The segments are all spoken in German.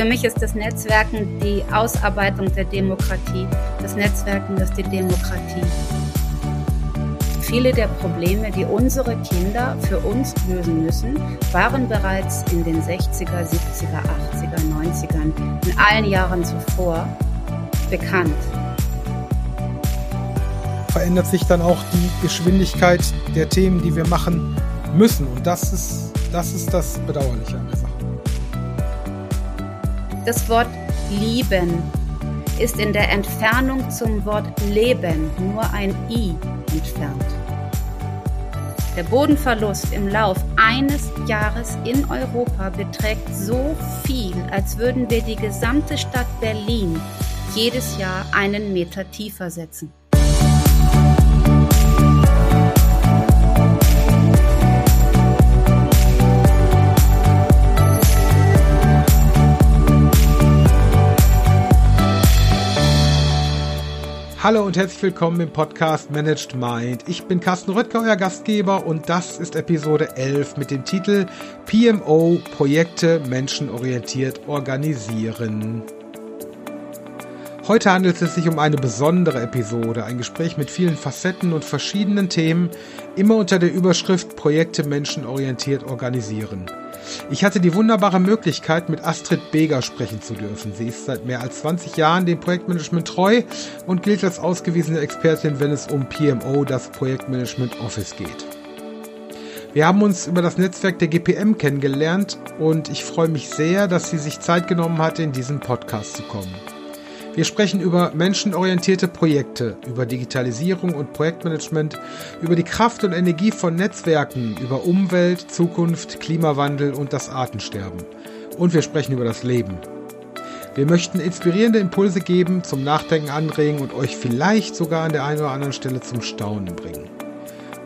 Für mich ist das Netzwerken die Ausarbeitung der Demokratie. Das Netzwerken ist die Demokratie. Viele der Probleme, die unsere Kinder für uns lösen müssen, waren bereits in den 60er, 70er, 80er, 90ern, in allen Jahren zuvor bekannt. Verändert sich dann auch die Geschwindigkeit der Themen, die wir machen müssen. Und das ist das, ist das Bedauerliche an der Sache. Das Wort lieben ist in der Entfernung zum Wort leben nur ein i entfernt. Der Bodenverlust im Lauf eines Jahres in Europa beträgt so viel, als würden wir die gesamte Stadt Berlin jedes Jahr einen Meter tiefer setzen. Hallo und herzlich willkommen im Podcast Managed Mind. Ich bin Carsten Röttger, euer Gastgeber und das ist Episode 11 mit dem Titel PMO Projekte menschenorientiert organisieren. Heute handelt es sich um eine besondere Episode, ein Gespräch mit vielen Facetten und verschiedenen Themen, immer unter der Überschrift Projekte menschenorientiert organisieren. Ich hatte die wunderbare Möglichkeit, mit Astrid Beger sprechen zu dürfen. Sie ist seit mehr als 20 Jahren dem Projektmanagement treu und gilt als ausgewiesene Expertin, wenn es um PMO, das Projektmanagement Office geht. Wir haben uns über das Netzwerk der GPM kennengelernt und ich freue mich sehr, dass sie sich Zeit genommen hat, in diesen Podcast zu kommen. Wir sprechen über menschenorientierte Projekte, über Digitalisierung und Projektmanagement, über die Kraft und Energie von Netzwerken, über Umwelt, Zukunft, Klimawandel und das Artensterben. Und wir sprechen über das Leben. Wir möchten inspirierende Impulse geben, zum Nachdenken anregen und euch vielleicht sogar an der einen oder anderen Stelle zum Staunen bringen.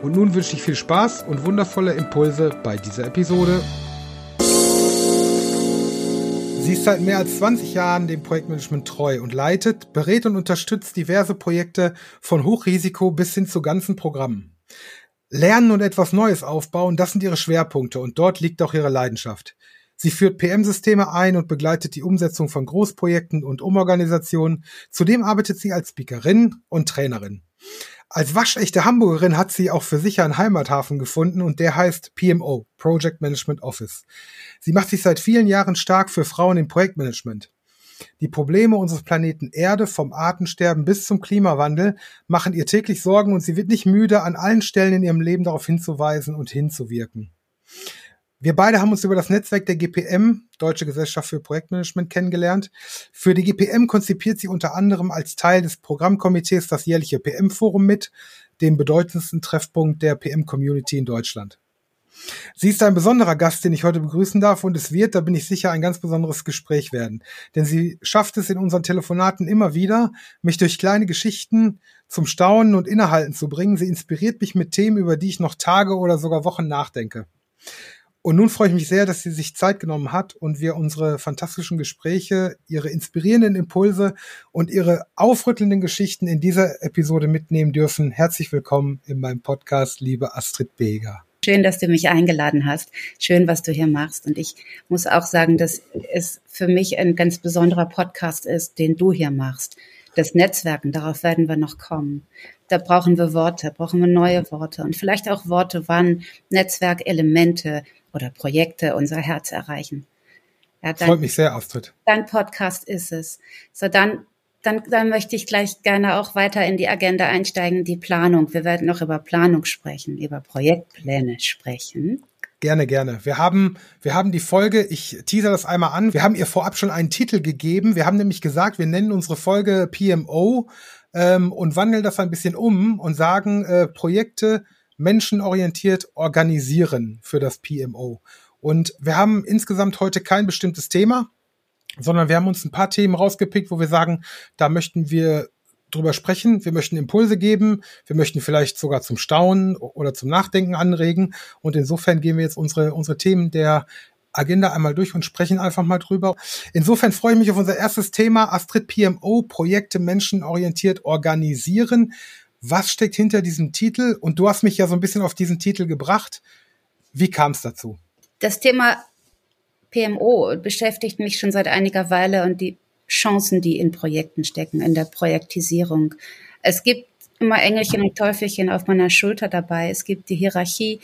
Und nun wünsche ich viel Spaß und wundervolle Impulse bei dieser Episode Sie ist seit mehr als 20 Jahren dem Projektmanagement treu und leitet, berät und unterstützt diverse Projekte von Hochrisiko bis hin zu ganzen Programmen. Lernen und etwas Neues aufbauen, das sind ihre Schwerpunkte und dort liegt auch ihre Leidenschaft. Sie führt PM-Systeme ein und begleitet die Umsetzung von Großprojekten und Umorganisationen. Zudem arbeitet sie als Speakerin und Trainerin. Als waschechte Hamburgerin hat sie auch für sich einen Heimathafen gefunden und der heißt PMO, Project Management Office. Sie macht sich seit vielen Jahren stark für Frauen im Projektmanagement. Die Probleme unseres Planeten Erde vom Artensterben bis zum Klimawandel machen ihr täglich Sorgen und sie wird nicht müde, an allen Stellen in ihrem Leben darauf hinzuweisen und hinzuwirken. Wir beide haben uns über das Netzwerk der GPM, Deutsche Gesellschaft für Projektmanagement, kennengelernt. Für die GPM konzipiert sie unter anderem als Teil des Programmkomitees das jährliche PM-Forum mit, dem bedeutendsten Treffpunkt der PM-Community in Deutschland. Sie ist ein besonderer Gast, den ich heute begrüßen darf und es wird, da bin ich sicher, ein ganz besonderes Gespräch werden. Denn sie schafft es in unseren Telefonaten immer wieder, mich durch kleine Geschichten zum Staunen und Innehalten zu bringen. Sie inspiriert mich mit Themen, über die ich noch Tage oder sogar Wochen nachdenke. Und nun freue ich mich sehr, dass sie sich Zeit genommen hat und wir unsere fantastischen Gespräche, ihre inspirierenden Impulse und ihre aufrüttelnden Geschichten in dieser Episode mitnehmen dürfen. Herzlich willkommen in meinem Podcast, liebe Astrid Beger. Schön, dass du mich eingeladen hast. Schön, was du hier machst. Und ich muss auch sagen, dass es für mich ein ganz besonderer Podcast ist, den du hier machst. Das Netzwerken, darauf werden wir noch kommen. Da brauchen wir Worte, brauchen wir neue Worte und vielleicht auch Worte, wann Netzwerkelemente oder Projekte unser Herz erreichen. Ja, dein, Freut mich sehr, Astrid. Dein Podcast ist es. So, dann, dann, dann möchte ich gleich gerne auch weiter in die Agenda einsteigen, die Planung. Wir werden noch über Planung sprechen, über Projektpläne sprechen. Gerne, gerne. Wir haben, wir haben die Folge, ich teaser das einmal an. Wir haben ihr vorab schon einen Titel gegeben. Wir haben nämlich gesagt, wir nennen unsere Folge PMO ähm, und wandeln das ein bisschen um und sagen äh, Projekte menschenorientiert organisieren für das PMO. Und wir haben insgesamt heute kein bestimmtes Thema, sondern wir haben uns ein paar Themen rausgepickt, wo wir sagen, da möchten wir drüber sprechen, wir möchten Impulse geben, wir möchten vielleicht sogar zum Staunen oder zum Nachdenken anregen. Und insofern gehen wir jetzt unsere, unsere Themen der Agenda einmal durch und sprechen einfach mal drüber. Insofern freue ich mich auf unser erstes Thema, Astrid PMO, Projekte menschenorientiert organisieren was steckt hinter diesem Titel? Und du hast mich ja so ein bisschen auf diesen Titel gebracht. Wie kam es dazu? Das Thema PMO beschäftigt mich schon seit einiger Weile und die Chancen, die in Projekten stecken, in der Projektisierung. Es gibt immer Engelchen und Teufelchen auf meiner Schulter dabei. Es gibt die Hierarchie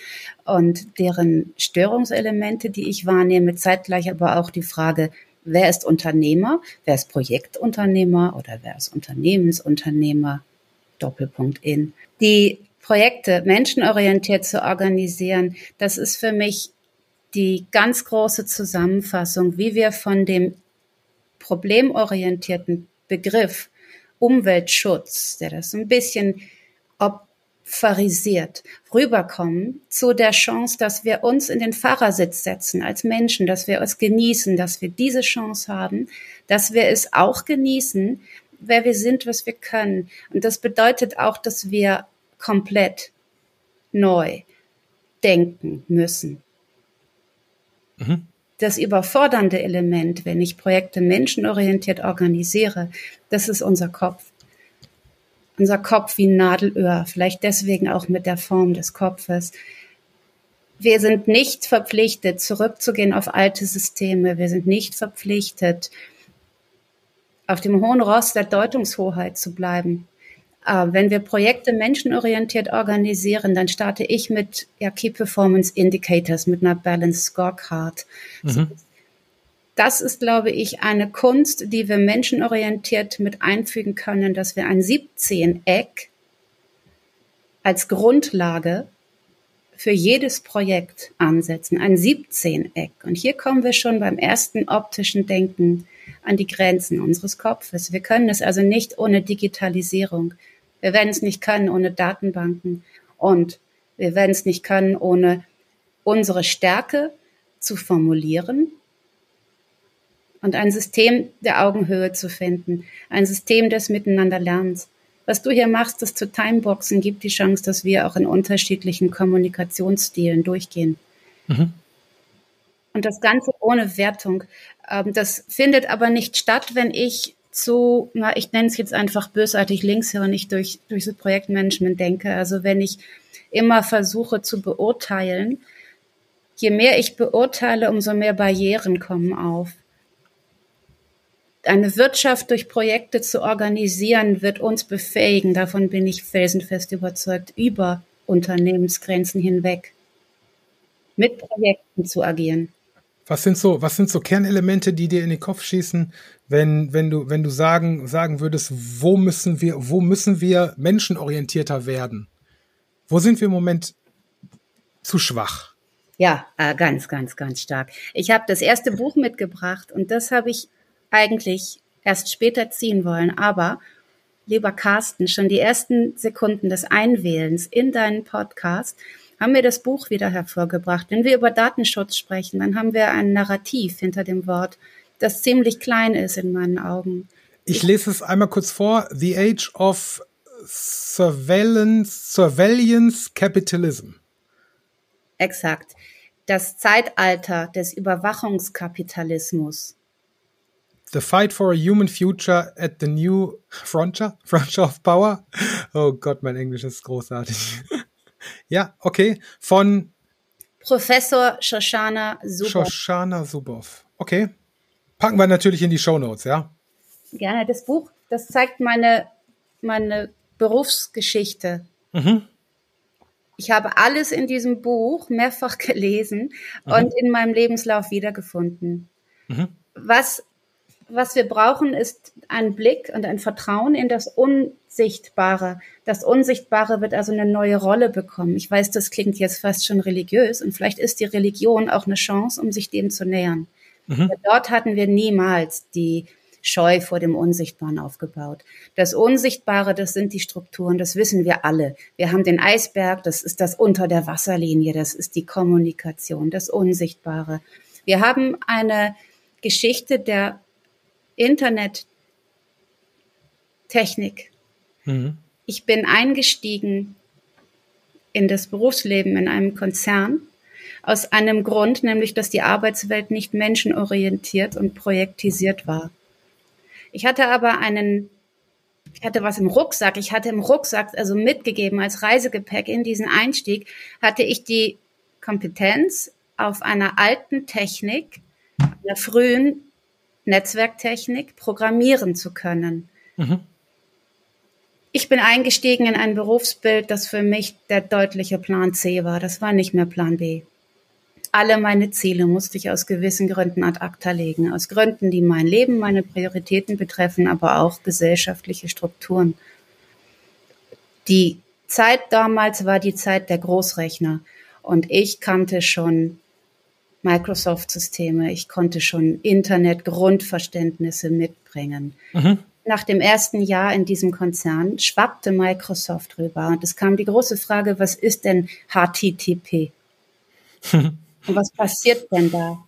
und deren Störungselemente, die ich wahrnehme, zeitgleich aber auch die Frage, wer ist Unternehmer, wer ist Projektunternehmer oder wer ist Unternehmensunternehmer, Doppelpunkt in. Die Projekte menschenorientiert zu organisieren, das ist für mich die ganz große Zusammenfassung, wie wir von dem problemorientierten Begriff Umweltschutz, der das ein bisschen opferisiert, rüberkommen zu der Chance, dass wir uns in den Fahrersitz setzen als Menschen, dass wir es genießen, dass wir diese Chance haben, dass wir es auch genießen, wer wir sind, was wir können. Und das bedeutet auch, dass wir komplett neu denken müssen. Mhm. Das überfordernde Element, wenn ich Projekte menschenorientiert organisiere, das ist unser Kopf. Unser Kopf wie ein Nadelöhr, vielleicht deswegen auch mit der Form des Kopfes. Wir sind nicht verpflichtet, zurückzugehen auf alte Systeme. Wir sind nicht verpflichtet, auf dem hohen Ross der Deutungshoheit zu bleiben. Äh, wenn wir Projekte menschenorientiert organisieren, dann starte ich mit ja, Key Performance Indicators, mit einer Balance Scorecard. Mhm. Das ist, glaube ich, eine Kunst, die wir menschenorientiert mit einfügen können, dass wir ein 17-Eck als Grundlage für jedes Projekt ansetzen, ein 17-Eck. Und hier kommen wir schon beim ersten optischen Denken an die Grenzen unseres Kopfes. Wir können es also nicht ohne Digitalisierung. Wir werden es nicht können ohne Datenbanken und wir werden es nicht können ohne unsere Stärke zu formulieren und ein System der Augenhöhe zu finden, ein System des Miteinanderlernens. Was du hier machst, das zu Timeboxen, gibt die Chance, dass wir auch in unterschiedlichen Kommunikationsstilen durchgehen. Mhm. Und das Ganze ohne Wertung. Ähm, das findet aber nicht statt, wenn ich zu, na, ich nenne es jetzt einfach bösartig linkshirnig durch, durch das Projektmanagement denke. Also wenn ich immer versuche zu beurteilen, je mehr ich beurteile, umso mehr Barrieren kommen auf. Eine Wirtschaft durch Projekte zu organisieren, wird uns befähigen, davon bin ich felsenfest überzeugt, über Unternehmensgrenzen hinweg mit Projekten zu agieren. Was sind so, was sind so Kernelemente, die dir in den Kopf schießen, wenn, wenn du, wenn du sagen, sagen würdest, wo müssen wir, wo müssen wir menschenorientierter werden? Wo sind wir im Moment zu schwach? Ja, äh, ganz, ganz, ganz stark. Ich habe das erste Buch mitgebracht und das habe ich eigentlich erst später ziehen wollen. Aber, lieber Carsten, schon die ersten Sekunden des Einwählens in deinen Podcast haben wir das Buch wieder hervorgebracht. Wenn wir über Datenschutz sprechen, dann haben wir ein Narrativ hinter dem Wort, das ziemlich klein ist in meinen Augen. Ich lese es einmal kurz vor. The Age of Surveillance, Surveillance Capitalism. Exakt. Das Zeitalter des Überwachungskapitalismus. The Fight for a Human Future at the New Frontier, Frontier of Power. Oh Gott, mein Englisch ist großartig. Ja, okay. Von Professor Shoshana Zuboff. Shoshana Zuboff. Okay. Packen wir natürlich in die Show Notes, ja? Gerne. Das Buch, das zeigt meine, meine Berufsgeschichte. Mhm. Ich habe alles in diesem Buch mehrfach gelesen mhm. und in meinem Lebenslauf wiedergefunden. Mhm. Was was wir brauchen, ist ein Blick und ein Vertrauen in das Unsichtbare. Das Unsichtbare wird also eine neue Rolle bekommen. Ich weiß, das klingt jetzt fast schon religiös und vielleicht ist die Religion auch eine Chance, um sich dem zu nähern. Mhm. Dort hatten wir niemals die Scheu vor dem Unsichtbaren aufgebaut. Das Unsichtbare, das sind die Strukturen, das wissen wir alle. Wir haben den Eisberg, das ist das unter der Wasserlinie, das ist die Kommunikation, das Unsichtbare. Wir haben eine Geschichte der Internettechnik. Mhm. Ich bin eingestiegen in das Berufsleben in einem Konzern aus einem Grund, nämlich dass die Arbeitswelt nicht menschenorientiert und projektisiert war. Ich hatte aber einen, ich hatte was im Rucksack, ich hatte im Rucksack, also mitgegeben als Reisegepäck in diesen Einstieg, hatte ich die Kompetenz auf einer alten Technik der frühen Netzwerktechnik programmieren zu können. Mhm. Ich bin eingestiegen in ein Berufsbild, das für mich der deutliche Plan C war. Das war nicht mehr Plan B. Alle meine Ziele musste ich aus gewissen Gründen ad acta legen. Aus Gründen, die mein Leben, meine Prioritäten betreffen, aber auch gesellschaftliche Strukturen. Die Zeit damals war die Zeit der Großrechner. Und ich kannte schon Microsoft-Systeme. Ich konnte schon Internet-Grundverständnisse mitbringen. Mhm nach dem ersten Jahr in diesem Konzern schwappte Microsoft rüber und es kam die große Frage, was ist denn HTTP? und was passiert denn da?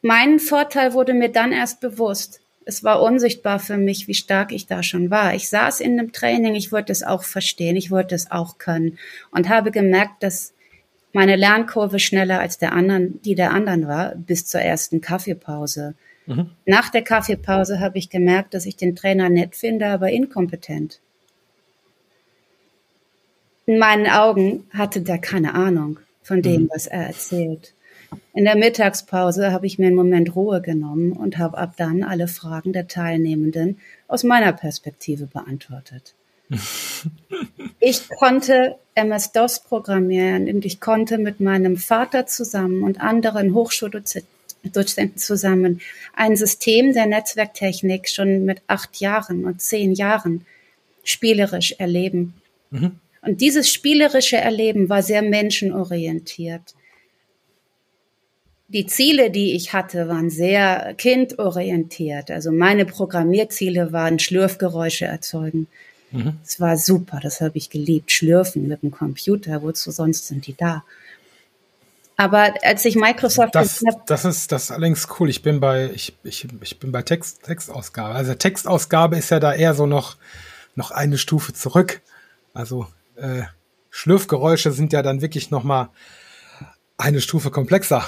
Mein Vorteil wurde mir dann erst bewusst. Es war unsichtbar für mich, wie stark ich da schon war. Ich saß in einem Training, ich wollte es auch verstehen, ich wollte es auch können und habe gemerkt, dass meine Lernkurve schneller als der anderen, die der anderen war, bis zur ersten Kaffeepause. Mhm. Nach der Kaffeepause habe ich gemerkt, dass ich den Trainer nett finde, aber inkompetent. In meinen Augen hatte der keine Ahnung von dem, mhm. was er erzählt. In der Mittagspause habe ich mir einen Moment Ruhe genommen und habe ab dann alle Fragen der Teilnehmenden aus meiner Perspektive beantwortet. ich konnte MS-DOS programmieren und ich konnte mit meinem Vater zusammen und anderen Hochschuldozenten Dozenten zusammen ein System der Netzwerktechnik schon mit acht Jahren und zehn Jahren spielerisch erleben. Mhm. Und dieses spielerische Erleben war sehr menschenorientiert. Die Ziele, die ich hatte, waren sehr kindorientiert. Also meine Programmierziele waren Schlürfgeräusche erzeugen. Mhm. Es war super, das habe ich geliebt. Schlürfen mit dem Computer, wozu sonst sind die da? Aber als ich Microsoft das, das ist das ist allerdings cool. Ich bin bei ich, ich, ich bin bei Text Textausgabe. Also Textausgabe ist ja da eher so noch noch eine Stufe zurück. Also äh, Schlürfgeräusche sind ja dann wirklich noch mal eine Stufe komplexer.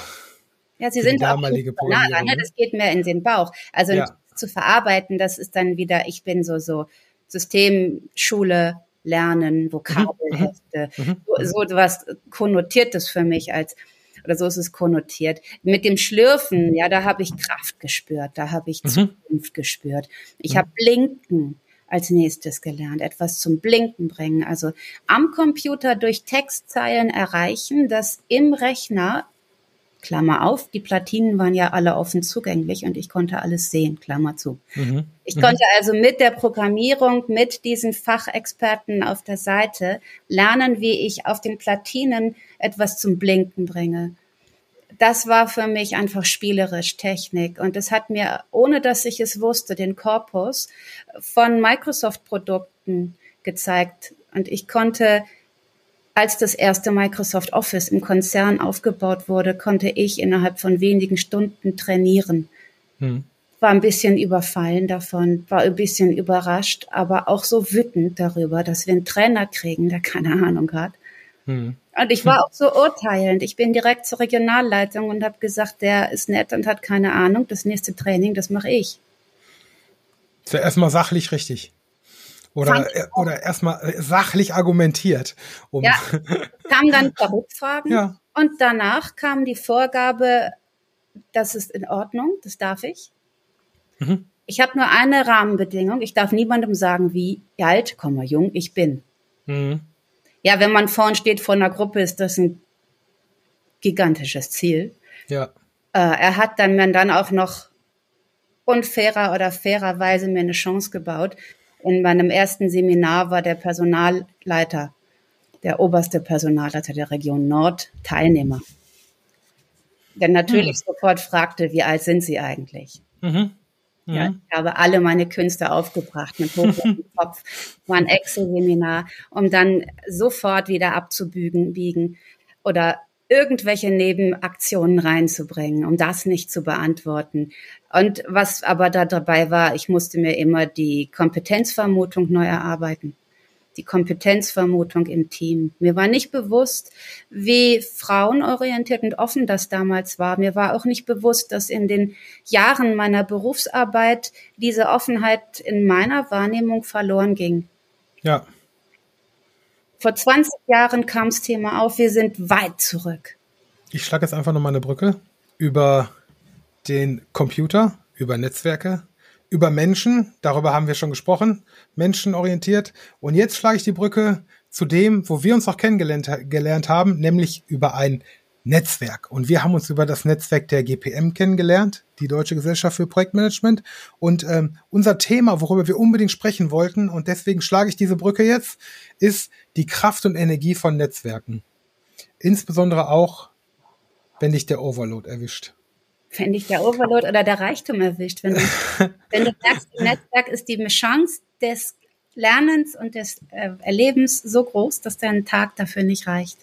Ja, sie sind auch banaler, ne? Das geht mehr in den Bauch. Also ja. zu verarbeiten, das ist dann wieder, ich bin so so Systemschule, Lernen, Vokabelhefte, mhm. mhm. so, so was konnotiert das für mich als oder so ist es konnotiert. Mit dem Schlürfen, ja, da habe ich Kraft gespürt, da habe ich mhm. Zukunft gespürt. Ich mhm. habe Blinken als nächstes gelernt, etwas zum Blinken bringen. Also am Computer durch Textzeilen erreichen, dass im Rechner Klammer auf, die Platinen waren ja alle offen zugänglich und ich konnte alles sehen, Klammer zu. Mhm. Ich mhm. konnte also mit der Programmierung, mit diesen Fachexperten auf der Seite lernen, wie ich auf den Platinen etwas zum Blinken bringe. Das war für mich einfach spielerisch Technik und es hat mir, ohne dass ich es wusste, den Korpus von Microsoft-Produkten gezeigt und ich konnte als das erste Microsoft Office im Konzern aufgebaut wurde, konnte ich innerhalb von wenigen Stunden trainieren. Hm. War ein bisschen überfallen davon, war ein bisschen überrascht, aber auch so wütend darüber, dass wir einen Trainer kriegen, der keine Ahnung hat. Hm. Und ich war auch so urteilend. Ich bin direkt zur Regionalleitung und habe gesagt, der ist nett und hat keine Ahnung. Das nächste Training, das mache ich. Zuerst mal sachlich richtig. Oder, äh, oder erstmal äh, sachlich argumentiert. Um ja, kamen dann Rückfragen ja. und danach kam die Vorgabe, das ist in Ordnung, das darf ich. Mhm. Ich habe nur eine Rahmenbedingung, ich darf niemandem sagen, wie alt, komm mal jung ich bin. Mhm. Ja, wenn man vorn steht vor einer Gruppe, ist das ein gigantisches Ziel. Ja. Äh, er hat dann dann auch noch unfairer oder fairerweise mir eine Chance gebaut, in meinem ersten Seminar war der Personalleiter, der oberste Personalleiter der Region Nord, Teilnehmer. Der natürlich mhm. sofort fragte, wie alt sind Sie eigentlich? Mhm. Mhm. Ja, ich habe alle meine Künste aufgebracht mit hochrotem Kopf, war ein Excel-Seminar, um dann sofort wieder abzubügen, biegen oder irgendwelche Nebenaktionen reinzubringen, um das nicht zu beantworten. Und was aber da dabei war, ich musste mir immer die Kompetenzvermutung neu erarbeiten. Die Kompetenzvermutung im Team. Mir war nicht bewusst, wie frauenorientiert und offen das damals war. Mir war auch nicht bewusst, dass in den Jahren meiner Berufsarbeit diese Offenheit in meiner Wahrnehmung verloren ging. Ja. Vor 20 Jahren kam das Thema auf, wir sind weit zurück. Ich schlage jetzt einfach nochmal eine Brücke über den Computer, über Netzwerke, über Menschen, darüber haben wir schon gesprochen, menschenorientiert. Und jetzt schlage ich die Brücke zu dem, wo wir uns auch kennengelernt gelernt haben, nämlich über ein Netzwerk. Und wir haben uns über das Netzwerk der GPM kennengelernt, die Deutsche Gesellschaft für Projektmanagement. Und ähm, unser Thema, worüber wir unbedingt sprechen wollten, und deswegen schlage ich diese Brücke jetzt, ist die Kraft und Energie von Netzwerken. Insbesondere auch, wenn dich der Overload erwischt wenn dich der Overload oder der Reichtum erwischt. Wenn du, wenn du merkst, im Netzwerk ist die Chance des Lernens und des äh, Erlebens so groß, dass dein Tag dafür nicht reicht.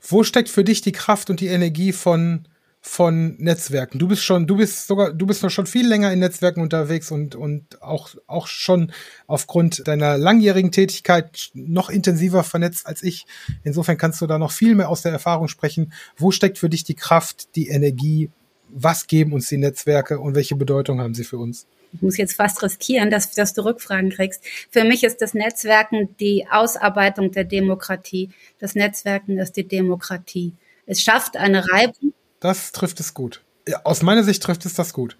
Wo steckt für dich die Kraft und die Energie von von Netzwerken. Du bist schon, du bist sogar, du bist noch schon viel länger in Netzwerken unterwegs und, und auch, auch schon aufgrund deiner langjährigen Tätigkeit noch intensiver vernetzt als ich. Insofern kannst du da noch viel mehr aus der Erfahrung sprechen. Wo steckt für dich die Kraft, die Energie? Was geben uns die Netzwerke und welche Bedeutung haben sie für uns? Ich muss jetzt fast riskieren, dass, dass du Rückfragen kriegst. Für mich ist das Netzwerken die Ausarbeitung der Demokratie. Das Netzwerken ist die Demokratie. Es schafft eine Reibung das trifft es gut. Ja, aus meiner Sicht trifft es das gut.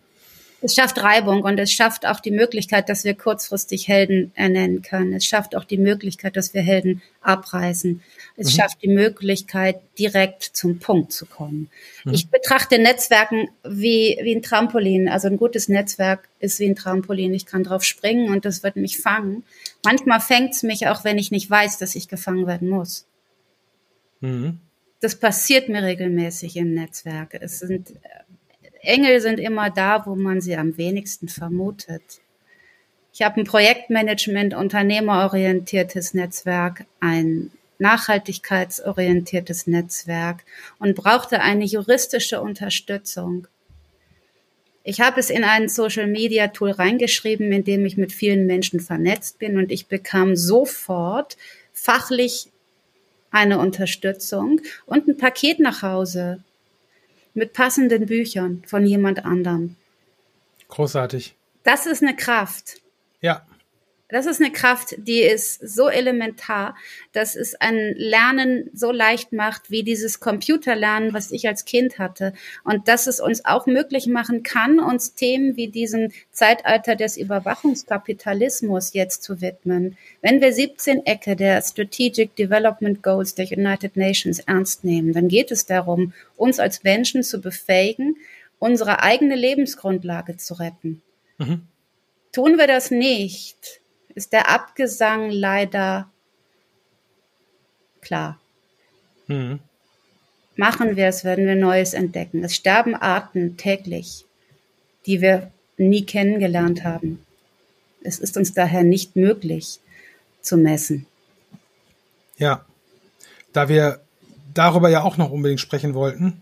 Es schafft Reibung und es schafft auch die Möglichkeit, dass wir kurzfristig Helden ernennen können. Es schafft auch die Möglichkeit, dass wir Helden abreißen. Es mhm. schafft die Möglichkeit, direkt zum Punkt zu kommen. Mhm. Ich betrachte Netzwerken wie, wie ein Trampolin. Also ein gutes Netzwerk ist wie ein Trampolin. Ich kann drauf springen und das wird mich fangen. Manchmal fängt es mich auch, wenn ich nicht weiß, dass ich gefangen werden muss. Mhm das passiert mir regelmäßig im Netzwerk. Es sind, Engel sind immer da, wo man sie am wenigsten vermutet. Ich habe ein Projektmanagement, unternehmerorientiertes Netzwerk, ein nachhaltigkeitsorientiertes Netzwerk und brauchte eine juristische Unterstützung. Ich habe es in ein Social Media Tool reingeschrieben, in dem ich mit vielen Menschen vernetzt bin und ich bekam sofort fachlich eine Unterstützung und ein Paket nach Hause mit passenden Büchern von jemand anderem. Großartig. Das ist eine Kraft. Ja. Das ist eine Kraft, die ist so elementar, dass es ein Lernen so leicht macht, wie dieses Computerlernen, was ich als Kind hatte. Und dass es uns auch möglich machen kann, uns Themen wie diesem Zeitalter des Überwachungskapitalismus jetzt zu widmen. Wenn wir 17 Ecke der Strategic Development Goals der United Nations ernst nehmen, dann geht es darum, uns als Menschen zu befähigen, unsere eigene Lebensgrundlage zu retten. Mhm. Tun wir das nicht, ist der Abgesang leider klar. Mhm. Machen wir es, werden wir Neues entdecken. Es sterben Arten täglich, die wir nie kennengelernt haben. Es ist uns daher nicht möglich zu messen. Ja, da wir darüber ja auch noch unbedingt sprechen wollten,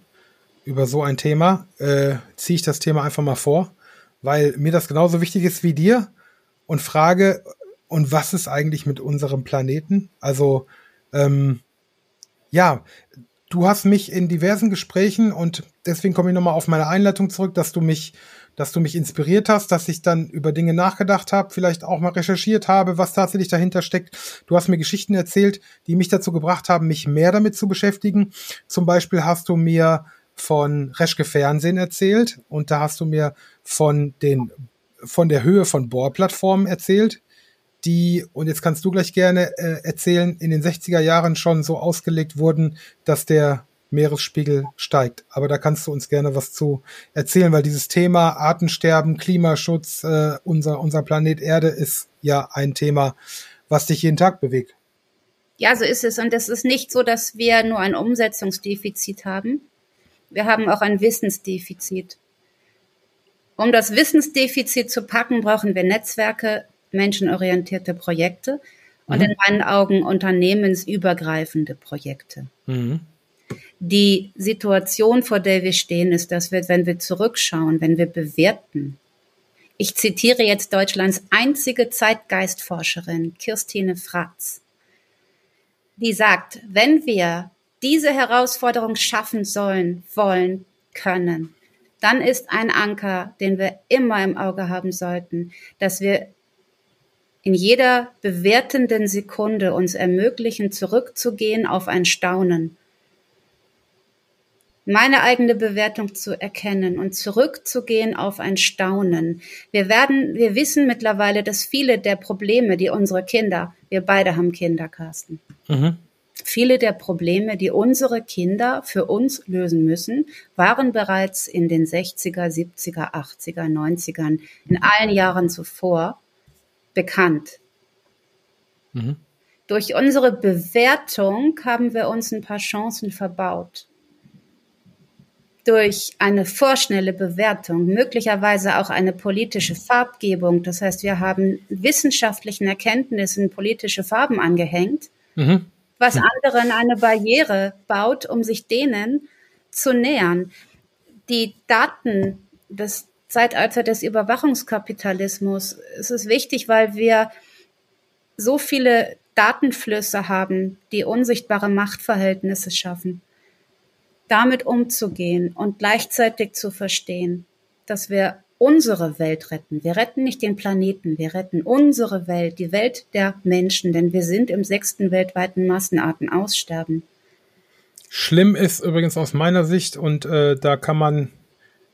über so ein Thema, äh, ziehe ich das Thema einfach mal vor, weil mir das genauso wichtig ist wie dir und frage, und was ist eigentlich mit unserem Planeten? Also ähm, ja, du hast mich in diversen Gesprächen und deswegen komme ich nochmal auf meine Einleitung zurück, dass du mich, dass du mich inspiriert hast, dass ich dann über Dinge nachgedacht habe, vielleicht auch mal recherchiert habe, was tatsächlich dahinter steckt. Du hast mir Geschichten erzählt, die mich dazu gebracht haben, mich mehr damit zu beschäftigen. Zum Beispiel hast du mir von Reschke Fernsehen erzählt und da hast du mir von den von der Höhe von Bohrplattformen erzählt, die, und jetzt kannst du gleich gerne äh, erzählen, in den 60er Jahren schon so ausgelegt wurden, dass der Meeresspiegel steigt. Aber da kannst du uns gerne was zu erzählen, weil dieses Thema Artensterben, Klimaschutz, äh, unser, unser Planet Erde ist ja ein Thema, was dich jeden Tag bewegt. Ja, so ist es. Und es ist nicht so, dass wir nur ein Umsetzungsdefizit haben. Wir haben auch ein Wissensdefizit. Um das Wissensdefizit zu packen, brauchen wir Netzwerke, menschenorientierte Projekte und mhm. in meinen Augen unternehmensübergreifende Projekte. Mhm. Die Situation, vor der wir stehen, ist, dass wir, wenn wir zurückschauen, wenn wir bewerten, ich zitiere jetzt Deutschlands einzige Zeitgeistforscherin, Kirstine Fratz, die sagt, wenn wir diese Herausforderung schaffen sollen, wollen, können, dann ist ein Anker, den wir immer im Auge haben sollten, dass wir in jeder bewertenden Sekunde uns ermöglichen, zurückzugehen auf ein Staunen. meine eigene Bewertung zu erkennen und zurückzugehen auf ein Staunen. Wir werden, wir wissen mittlerweile, dass viele der Probleme, die unsere Kinder, wir beide haben Kinder, Carsten, mhm. viele der Probleme, die unsere Kinder für uns lösen müssen, waren bereits in den 60er, 70er, 80er, 90ern, in allen Jahren zuvor bekannt. Mhm. Durch unsere Bewertung haben wir uns ein paar Chancen verbaut durch eine vorschnelle Bewertung, möglicherweise auch eine politische Farbgebung. Das heißt, wir haben wissenschaftlichen Erkenntnissen politische Farben angehängt, mhm. was anderen eine Barriere baut, um sich denen zu nähern. Die Daten des Zeitalter des Überwachungskapitalismus, es ist wichtig, weil wir so viele Datenflüsse haben, die unsichtbare Machtverhältnisse schaffen damit umzugehen und gleichzeitig zu verstehen, dass wir unsere Welt retten. Wir retten nicht den Planeten, wir retten unsere Welt, die Welt der Menschen, denn wir sind im sechsten weltweiten Massenartenaussterben. Schlimm ist übrigens aus meiner Sicht, und äh, da kann man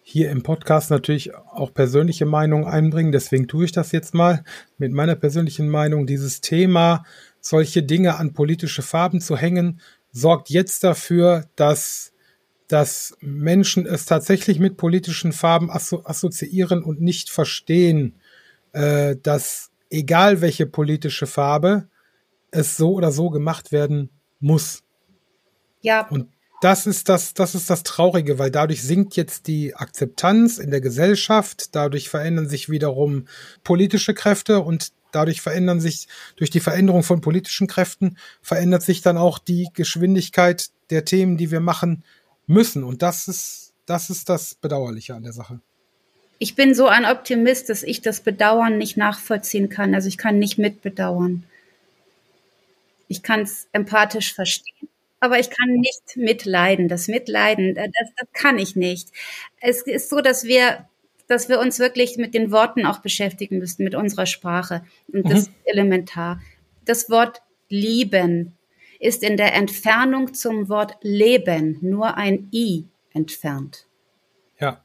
hier im Podcast natürlich auch persönliche Meinung einbringen, deswegen tue ich das jetzt mal mit meiner persönlichen Meinung. Dieses Thema, solche Dinge an politische Farben zu hängen, sorgt jetzt dafür, dass dass Menschen es tatsächlich mit politischen Farben asso assoziieren und nicht verstehen, äh, dass egal welche politische Farbe es so oder so gemacht werden muss. Ja. Und das ist das, das ist das Traurige, weil dadurch sinkt jetzt die Akzeptanz in der Gesellschaft, dadurch verändern sich wiederum politische Kräfte und dadurch verändern sich, durch die Veränderung von politischen Kräften verändert sich dann auch die Geschwindigkeit der Themen, die wir machen, müssen. Und das ist, das ist das Bedauerliche an der Sache. Ich bin so ein Optimist, dass ich das Bedauern nicht nachvollziehen kann. Also ich kann nicht mitbedauern. Ich kann es empathisch verstehen, aber ich kann nicht mitleiden. Das Mitleiden, das, das kann ich nicht. Es ist so, dass wir dass wir uns wirklich mit den Worten auch beschäftigen müssen, mit unserer Sprache. Und das mhm. ist elementar. Das Wort lieben ist in der Entfernung zum Wort Leben nur ein I entfernt. Ja.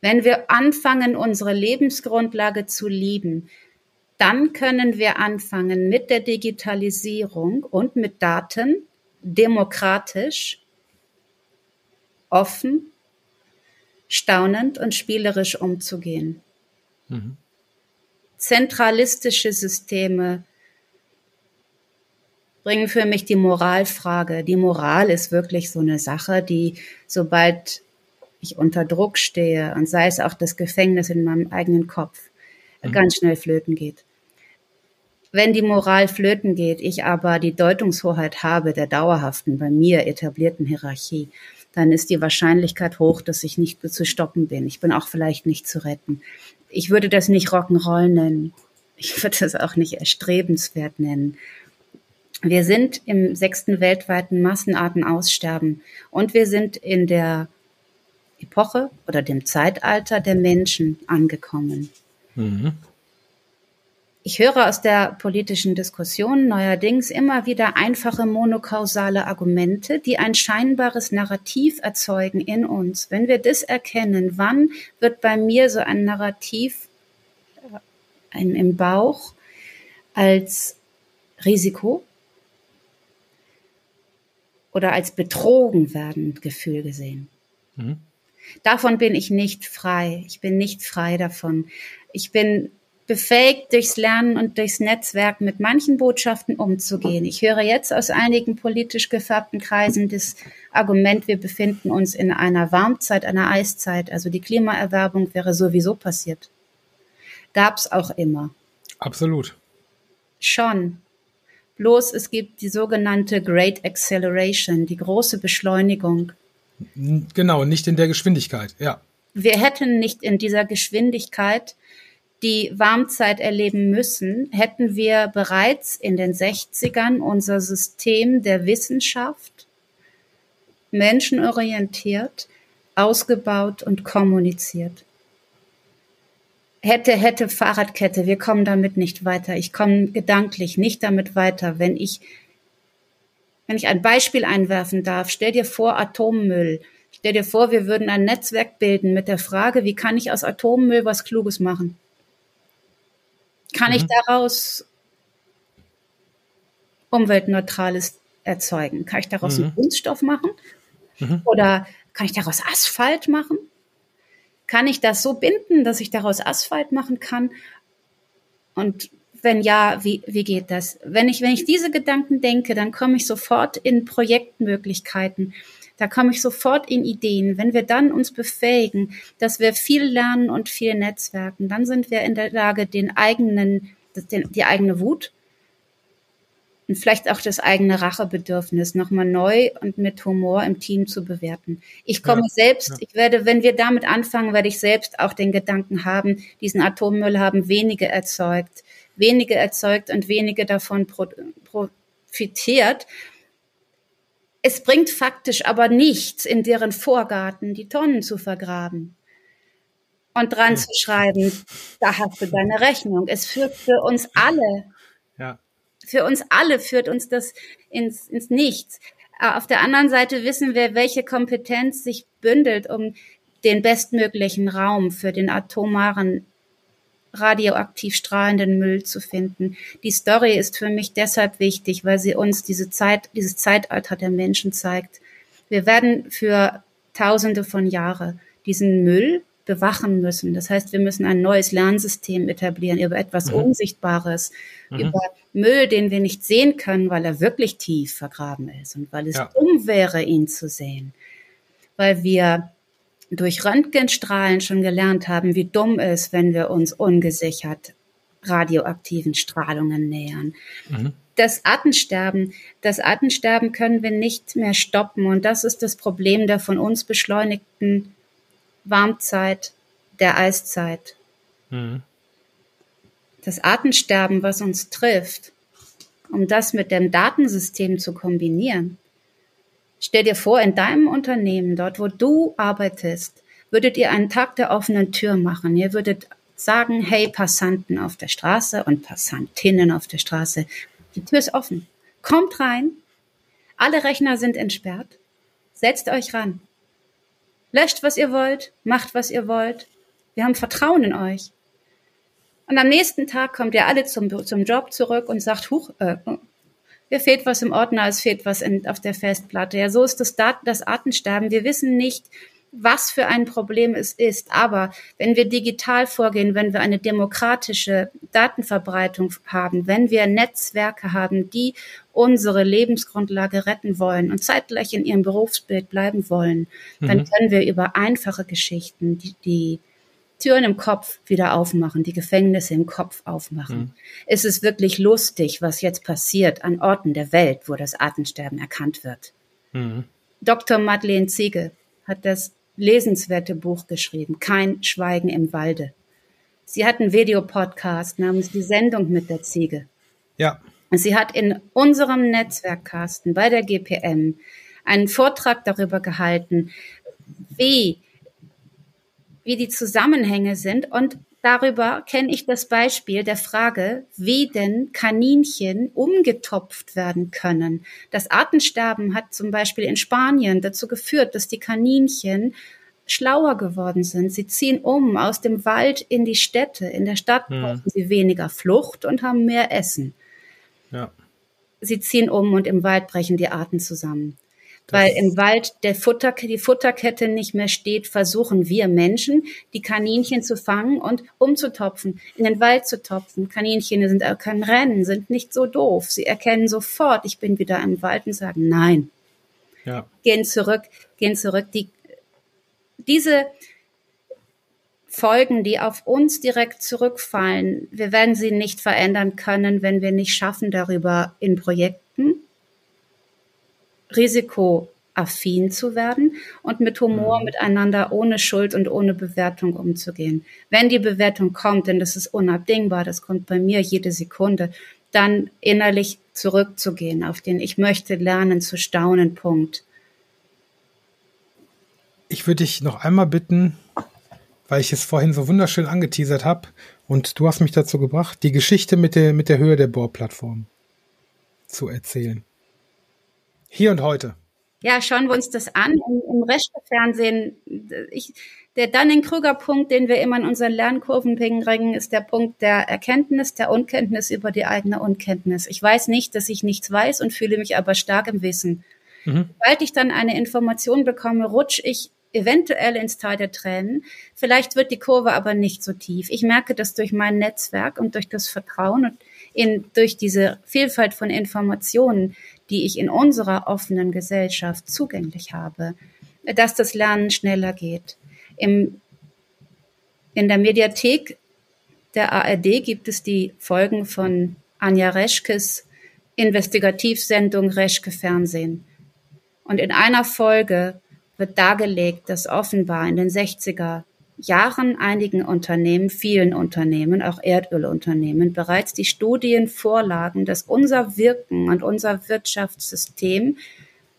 Wenn wir anfangen, unsere Lebensgrundlage zu lieben, dann können wir anfangen mit der Digitalisierung und mit Daten demokratisch, offen, staunend und spielerisch umzugehen. Mhm. Zentralistische Systeme bringen für mich die Moralfrage. Die Moral ist wirklich so eine Sache, die sobald ich unter Druck stehe und sei es auch das Gefängnis in meinem eigenen Kopf, mhm. ganz schnell flöten geht. Wenn die Moral flöten geht, ich aber die Deutungshoheit habe der dauerhaften, bei mir etablierten Hierarchie, dann ist die Wahrscheinlichkeit hoch, dass ich nicht zu stoppen bin. Ich bin auch vielleicht nicht zu retten. Ich würde das nicht Rock'n'Roll nennen. Ich würde das auch nicht erstrebenswert nennen. Wir sind im sechsten weltweiten Massenartenaussterben und wir sind in der Epoche oder dem Zeitalter der Menschen angekommen. Mhm. Ich höre aus der politischen Diskussion neuerdings immer wieder einfache monokausale Argumente, die ein scheinbares Narrativ erzeugen in uns. Wenn wir das erkennen, wann wird bei mir so ein Narrativ äh, ein, im Bauch als Risiko oder als betrogen werden Gefühl gesehen. Mhm. Davon bin ich nicht frei. Ich bin nicht frei davon. Ich bin befähigt, durchs Lernen und durchs Netzwerk mit manchen Botschaften umzugehen. Ich höre jetzt aus einigen politisch gefärbten Kreisen das Argument, wir befinden uns in einer Warmzeit, einer Eiszeit. Also die Klimaerwerbung wäre sowieso passiert. Gab es auch immer. Absolut. Schon. Bloß es gibt die sogenannte Great Acceleration, die große Beschleunigung. Genau, nicht in der Geschwindigkeit, ja. Wir hätten nicht in dieser Geschwindigkeit die Warmzeit erleben müssen, hätten wir bereits in den 60ern unser System der Wissenschaft menschenorientiert ausgebaut und kommuniziert hätte, hätte Fahrradkette, wir kommen damit nicht weiter. Ich komme gedanklich nicht damit weiter. Wenn ich, wenn ich ein Beispiel einwerfen darf, stell dir vor Atommüll. Stell dir vor, wir würden ein Netzwerk bilden mit der Frage, wie kann ich aus Atommüll was Kluges machen? Kann mhm. ich daraus umweltneutrales erzeugen? Kann ich daraus mhm. einen Kunststoff machen? Mhm. Oder kann ich daraus Asphalt machen? Kann ich das so binden, dass ich daraus Asphalt machen kann? Und wenn ja, wie, wie geht das? Wenn ich, wenn ich diese Gedanken denke, dann komme ich sofort in Projektmöglichkeiten. Da komme ich sofort in Ideen. Wenn wir dann uns befähigen, dass wir viel lernen und viel netzwerken, dann sind wir in der Lage, den eigenen, den, die eigene Wut und vielleicht auch das eigene Rachebedürfnis nochmal neu und mit Humor im Team zu bewerten. Ich komme ja, selbst, ja. ich werde, wenn wir damit anfangen, werde ich selbst auch den Gedanken haben, diesen Atommüll haben wenige erzeugt, wenige erzeugt und wenige davon profitiert. Es bringt faktisch aber nichts, in deren Vorgarten die Tonnen zu vergraben und dran zu schreiben, da hast du deine Rechnung. Es führt für uns alle ja für uns alle führt uns das ins, ins Nichts. Äh, auf der anderen Seite wissen wir, welche Kompetenz sich bündelt, um den bestmöglichen Raum für den atomaren radioaktiv strahlenden Müll zu finden. Die Story ist für mich deshalb wichtig, weil sie uns diese Zeit, dieses Zeitalter der Menschen zeigt. Wir werden für Tausende von Jahren diesen Müll bewachen müssen. Das heißt, wir müssen ein neues Lernsystem etablieren über etwas mhm. Unsichtbares, mhm. über Müll, den wir nicht sehen können, weil er wirklich tief vergraben ist und weil es ja. dumm wäre, ihn zu sehen. Weil wir durch Röntgenstrahlen schon gelernt haben, wie dumm es, wenn wir uns ungesichert radioaktiven Strahlungen nähern. Mhm. Das Artensterben, das Artensterben können wir nicht mehr stoppen und das ist das Problem der von uns beschleunigten Warmzeit, der Eiszeit. Mhm. Das Artensterben, was uns trifft, um das mit dem Datensystem zu kombinieren. Stell dir vor, in deinem Unternehmen, dort wo du arbeitest, würdet ihr einen Tag der offenen Tür machen. Ihr würdet sagen, hey, Passanten auf der Straße und Passantinnen auf der Straße, die Tür ist offen. Kommt rein. Alle Rechner sind entsperrt. Setzt euch ran. Löscht, was ihr wollt, macht, was ihr wollt. Wir haben Vertrauen in euch. Und am nächsten Tag kommt ihr alle zum, zum Job zurück und sagt, huch, äh, mir fehlt was im Ordner, es fehlt was in, auf der Festplatte. Ja, so ist das, Dat das Artensterben. Wir wissen nicht, was für ein Problem es ist. Aber wenn wir digital vorgehen, wenn wir eine demokratische Datenverbreitung haben, wenn wir Netzwerke haben, die unsere Lebensgrundlage retten wollen und zeitgleich in ihrem Berufsbild bleiben wollen, mhm. dann können wir über einfache Geschichten die, die Türen im Kopf wieder aufmachen, die Gefängnisse im Kopf aufmachen. Mhm. Es ist wirklich lustig, was jetzt passiert an Orten der Welt, wo das Artensterben erkannt wird. Mhm. Dr. Madeleine Ziegel hat das lesenswerte Buch geschrieben, Kein Schweigen im Walde. Sie hat einen Videopodcast namens Die Sendung mit der Ziege. Ja. Sie hat in unserem Netzwerkkasten bei der GPM einen Vortrag darüber gehalten, wie, wie die Zusammenhänge sind und Darüber kenne ich das Beispiel der Frage, wie denn Kaninchen umgetopft werden können. Das Artensterben hat zum Beispiel in Spanien dazu geführt, dass die Kaninchen schlauer geworden sind. Sie ziehen um aus dem Wald in die Städte. In der Stadt hm. brauchen sie weniger Flucht und haben mehr Essen. Ja. Sie ziehen um und im Wald brechen die Arten zusammen weil im Wald der Futter, die Futterkette nicht mehr steht, versuchen wir Menschen, die Kaninchen zu fangen und umzutopfen, in den Wald zu topfen. Kaninchen sind kein Rennen, sind nicht so doof. Sie erkennen sofort, ich bin wieder im Wald und sagen nein. Ja. Gehen zurück, gehen zurück. Die, diese Folgen, die auf uns direkt zurückfallen, wir werden sie nicht verändern können, wenn wir nicht schaffen, darüber in Projekten risikoaffin zu werden und mit Humor mhm. miteinander ohne Schuld und ohne Bewertung umzugehen. Wenn die Bewertung kommt, denn das ist unabdingbar, das kommt bei mir jede Sekunde, dann innerlich zurückzugehen auf den Ich möchte lernen zu staunen Punkt. Ich würde dich noch einmal bitten, weil ich es vorhin so wunderschön angeteasert habe und du hast mich dazu gebracht, die Geschichte mit der, mit der Höhe der Bohrplattform zu erzählen. Hier und heute. Ja, schauen wir uns das an. Im, im Rechte-Fernsehen, ich, der Dunning-Krüger-Punkt, den wir immer in unseren Lernkurven bringen, ist der Punkt der Erkenntnis, der Unkenntnis über die eigene Unkenntnis. Ich weiß nicht, dass ich nichts weiß und fühle mich aber stark im Wissen. Mhm. Sobald ich dann eine Information bekomme, rutsche ich eventuell ins Tal der Tränen. Vielleicht wird die Kurve aber nicht so tief. Ich merke das durch mein Netzwerk und durch das Vertrauen und in, durch diese Vielfalt von Informationen, die ich in unserer offenen Gesellschaft zugänglich habe, dass das Lernen schneller geht. Im, in der Mediathek der ARD gibt es die Folgen von Anja Reschkes Investigativsendung Reschke Fernsehen. Und in einer Folge wird dargelegt, dass offenbar in den 60er Jahren einigen Unternehmen, vielen Unternehmen, auch Erdölunternehmen, bereits die Studien vorlagen, dass unser Wirken und unser Wirtschaftssystem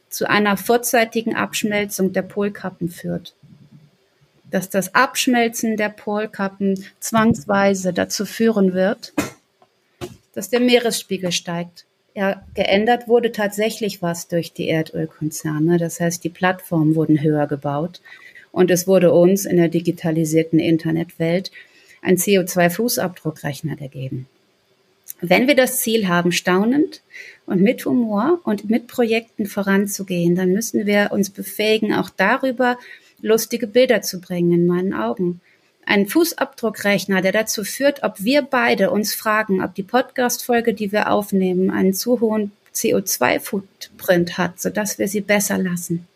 zu einer vorzeitigen Abschmelzung der Polkappen führt. Dass das Abschmelzen der Polkappen zwangsweise dazu führen wird, dass der Meeresspiegel steigt. Ja, geändert wurde tatsächlich was durch die Erdölkonzerne. Das heißt, die Plattformen wurden höher gebaut. Und es wurde uns in der digitalisierten Internetwelt ein CO2-Fußabdruckrechner gegeben. Wenn wir das Ziel haben, staunend und mit Humor und mit Projekten voranzugehen, dann müssen wir uns befähigen, auch darüber lustige Bilder zu bringen, in meinen Augen. Ein Fußabdruckrechner, der dazu führt, ob wir beide uns fragen, ob die Podcast-Folge, die wir aufnehmen, einen zu hohen CO2-Footprint hat, sodass wir sie besser lassen.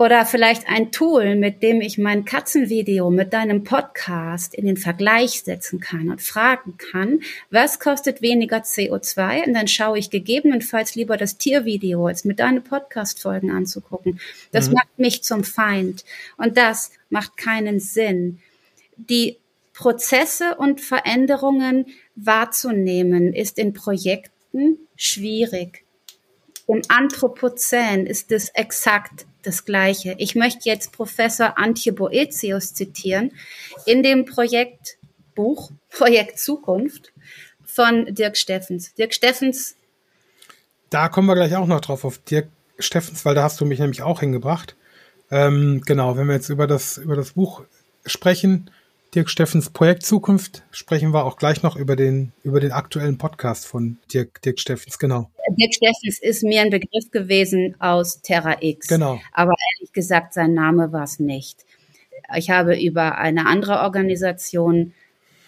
Oder vielleicht ein Tool, mit dem ich mein Katzenvideo mit deinem Podcast in den Vergleich setzen kann und fragen kann, was kostet weniger CO2? Und dann schaue ich gegebenenfalls lieber das Tiervideo, als mit deinen Podcast-Folgen anzugucken. Das mhm. macht mich zum Feind. Und das macht keinen Sinn. Die Prozesse und Veränderungen wahrzunehmen, ist in Projekten schwierig. Im Anthropozän ist es exakt das Gleiche. Ich möchte jetzt Professor Antje Boetius zitieren in dem Projektbuch Projekt Zukunft von Dirk Steffens. Dirk Steffens. Da kommen wir gleich auch noch drauf auf Dirk Steffens, weil da hast du mich nämlich auch hingebracht. Ähm, genau, wenn wir jetzt über das, über das Buch sprechen, Dirk Steffens Projekt Zukunft sprechen wir auch gleich noch über den, über den aktuellen Podcast von Dirk, Dirk Steffens, genau. Dirk Steffens ist mir ein Begriff gewesen aus Terra X. Genau. Aber ehrlich gesagt, sein Name war es nicht. Ich habe über eine andere Organisation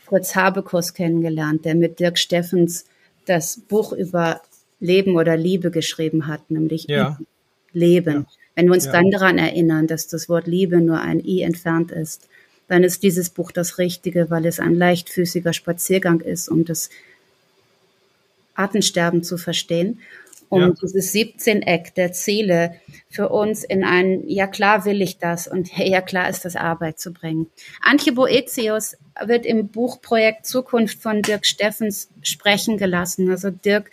Fritz Habekus kennengelernt, der mit Dirk Steffens das Buch über Leben oder Liebe geschrieben hat, nämlich ja. Leben. Ja. Wenn wir uns ja. dann daran erinnern, dass das Wort Liebe nur ein I entfernt ist, dann ist dieses Buch das Richtige, weil es ein leichtfüßiger Spaziergang ist, um das Artensterben zu verstehen. Um ja. dieses 17 Eck der Ziele für uns in ein, ja klar will ich das und ja klar ist das Arbeit zu bringen. Antje Boetius wird im Buchprojekt Zukunft von Dirk Steffens sprechen gelassen. Also Dirk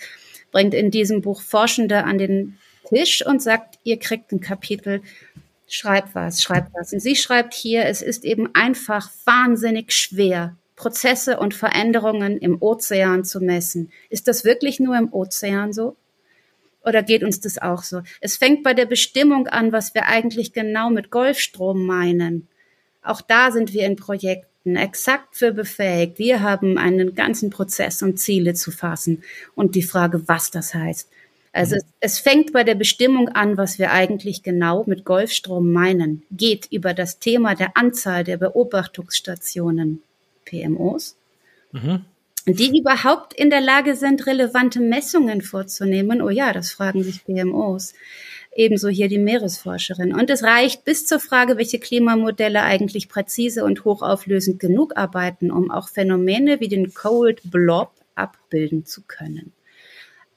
bringt in diesem Buch Forschende an den Tisch und sagt, ihr kriegt ein Kapitel schreib was, schreib was. Und sie schreibt hier, es ist eben einfach wahnsinnig schwer, Prozesse und Veränderungen im Ozean zu messen. Ist das wirklich nur im Ozean so? Oder geht uns das auch so? Es fängt bei der Bestimmung an, was wir eigentlich genau mit Golfstrom meinen. Auch da sind wir in Projekten exakt für befähigt. Wir haben einen ganzen Prozess, um Ziele zu fassen und die Frage, was das heißt. Also es, es fängt bei der Bestimmung an, was wir eigentlich genau mit Golfstrom meinen, geht über das Thema der Anzahl der Beobachtungsstationen, PMOs, mhm. die überhaupt in der Lage sind, relevante Messungen vorzunehmen. Oh ja, das fragen sich PMOs. Ebenso hier die Meeresforscherin. Und es reicht bis zur Frage, welche Klimamodelle eigentlich präzise und hochauflösend genug arbeiten, um auch Phänomene wie den Cold Blob abbilden zu können.